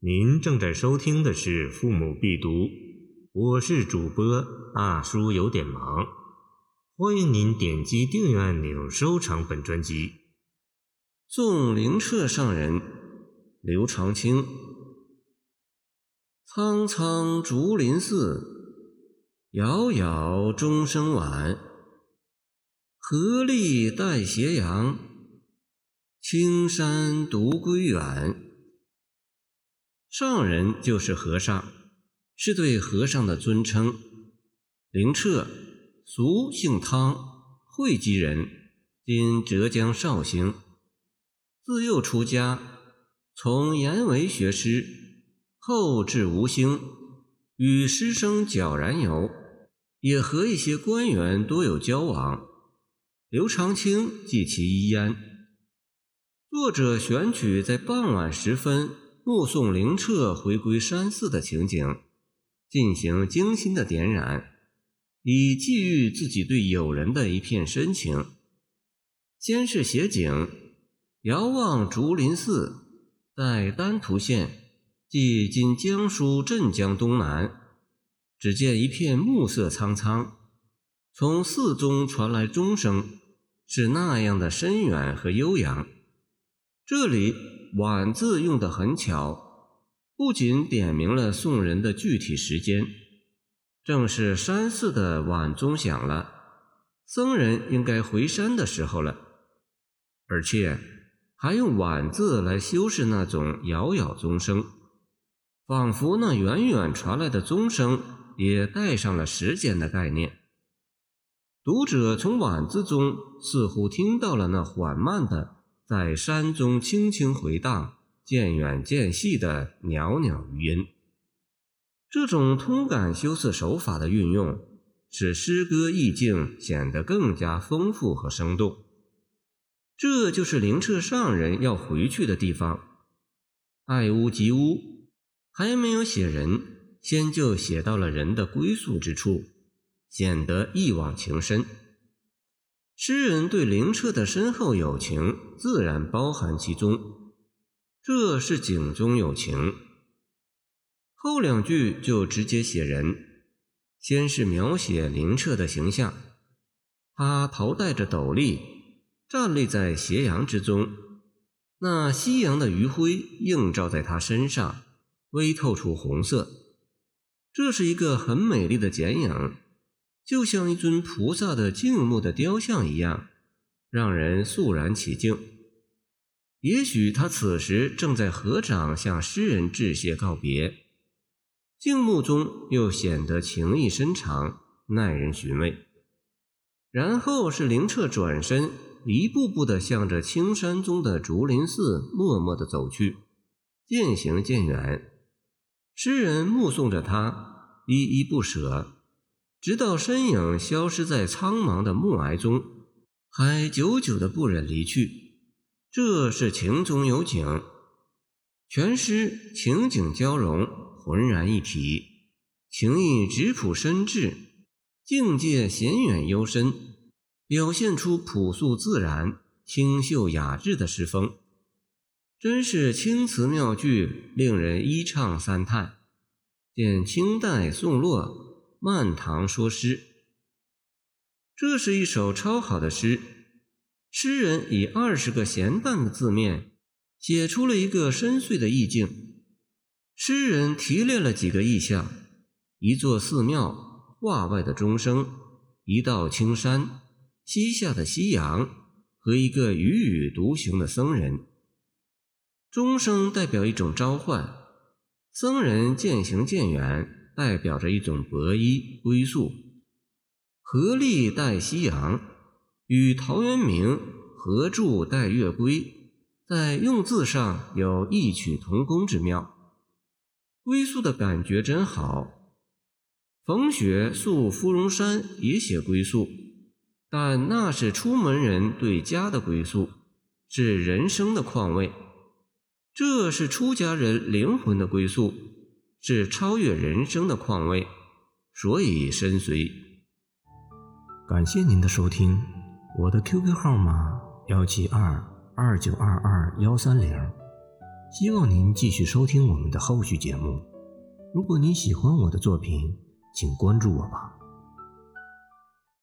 您正在收听的是《父母必读》，我是主播大叔，有点忙。欢迎您点击订阅按钮，收藏本专辑。送灵澈上人，刘长卿。苍苍竹林寺，杳杳钟声晚。何力带斜阳，青山独归远。上人就是和尚，是对和尚的尊称。灵澈，俗姓汤，会稽人，今浙江绍兴。自幼出家，从言为学师，后至吴兴，与师生皎然游，也和一些官员多有交往。刘长卿记其一焉。作者选取在傍晚时分。目送灵澈回归山寺的情景，进行精心的点染，以寄予自己对友人的一片深情。先是写景，遥望竹林寺，在丹徒县，即今江苏镇江东南，只见一片暮色苍苍，从寺中传来钟声，是那样的深远和悠扬。这里。晚字用得很巧，不仅点明了送人的具体时间，正是山寺的晚钟响了，僧人应该回山的时候了，而且还用晚字来修饰那种杳杳钟声，仿佛那远远传来的钟声也带上了时间的概念。读者从晚字中似乎听到了那缓慢的。在山中轻轻回荡、渐远渐细的袅袅余音，这种通感修辞手法的运用，使诗歌意境显得更加丰富和生动。这就是灵澈上人要回去的地方。爱屋及乌，还没有写人，先就写到了人的归宿之处，显得一往情深。诗人对灵澈的深厚友情自然包含其中，这是景中有情。后两句就直接写人，先是描写灵澈的形象，他头戴着斗笠，站立在斜阳之中，那夕阳的余晖映照在他身上，微透出红色，这是一个很美丽的剪影。就像一尊菩萨的静穆的雕像一样，让人肃然起敬。也许他此时正在合掌向诗人致谢告别，静穆中又显得情意深长，耐人寻味。然后是灵澈转身，一步步地向着青山中的竹林寺默默地走去，渐行渐远。诗人目送着他，依依不舍。直到身影消失在苍茫的暮霭中，还久久的不忍离去。这是情中有景，全诗情景交融，浑然一体，情意质朴深挚，境界显远幽深，表现出朴素自然、清秀雅致的诗风，真是青词妙句，令人一唱三叹。见清代宋洛。《漫堂说诗》，这是一首超好的诗。诗人以二十个闲淡的字面，写出了一个深邃的意境。诗人提炼了几个意象：一座寺庙，画外的钟声，一道青山，西下的夕阳，和一个踽踽独行的僧人。钟声代表一种召唤，僧人渐行渐远。代表着一种博依归宿，合力带夕阳，与陶渊明合著带月归，在用字上有异曲同工之妙。归宿的感觉真好。冯雪宿芙蓉山也写归宿，但那是出门人对家的归宿，是人生的况味。这是出家人灵魂的归宿。是超越人生的况味，所以深邃。感谢您的收听，我的 QQ 号码幺七二二九二二幺三零，希望您继续收听我们的后续节目。如果您喜欢我的作品，请关注我吧。